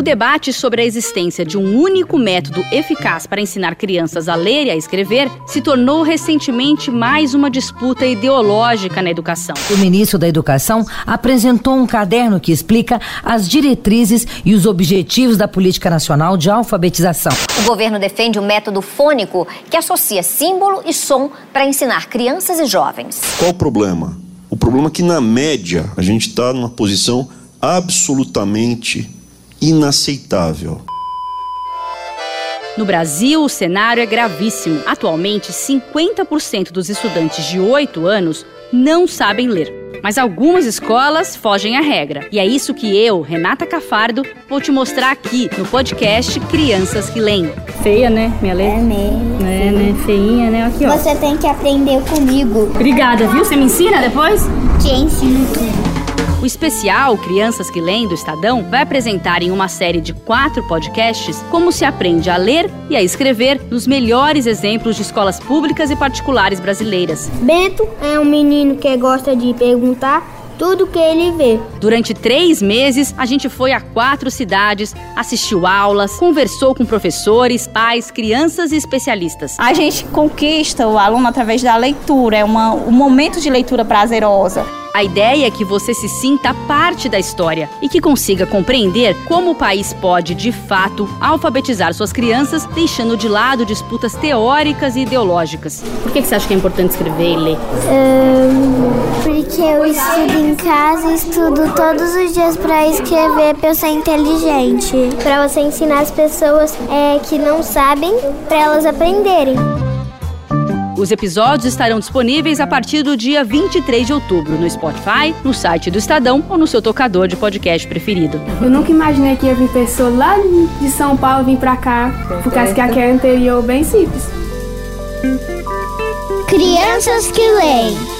O debate sobre a existência de um único método eficaz para ensinar crianças a ler e a escrever se tornou recentemente mais uma disputa ideológica na educação. O ministro da Educação apresentou um caderno que explica as diretrizes e os objetivos da Política Nacional de Alfabetização. O governo defende o um método fônico que associa símbolo e som para ensinar crianças e jovens. Qual o problema? O problema é que, na média, a gente está numa posição absolutamente inaceitável. No Brasil, o cenário é gravíssimo. Atualmente, 50% dos estudantes de 8 anos não sabem ler. Mas algumas escolas fogem à regra. E é isso que eu, Renata Cafardo, vou te mostrar aqui no podcast Crianças que Leem. Feia, né? Minha letra? É mesmo. É, né? Feinha, né? Aqui, ó. Você tem que aprender comigo. Obrigada, viu? Você me ensina depois? Te ensino tudo. O especial Crianças que Leem do Estadão vai apresentar em uma série de quatro podcasts como se aprende a ler e a escrever nos melhores exemplos de escolas públicas e particulares brasileiras. Bento é um menino que gosta de perguntar tudo que ele vê. Durante três meses, a gente foi a quatro cidades, assistiu aulas, conversou com professores, pais, crianças e especialistas. A gente conquista o aluno através da leitura, é uma, um momento de leitura prazerosa. A ideia é que você se sinta parte da história e que consiga compreender como o país pode, de fato, alfabetizar suas crianças, deixando de lado disputas teóricas e ideológicas. Por que você acha que é importante escrever e ler? Um, porque eu estudo em casa e estudo todos os dias para escrever para eu ser inteligente. Para você ensinar as pessoas é, que não sabem, para elas aprenderem. Os episódios estarão disponíveis a partir do dia 23 de outubro no Spotify, no site do Estadão ou no seu tocador de podcast preferido. Eu nunca imaginei que ia vir pessoa lá de São Paulo vir pra cá, por causa que aqui é anterior bem simples. Crianças que leem.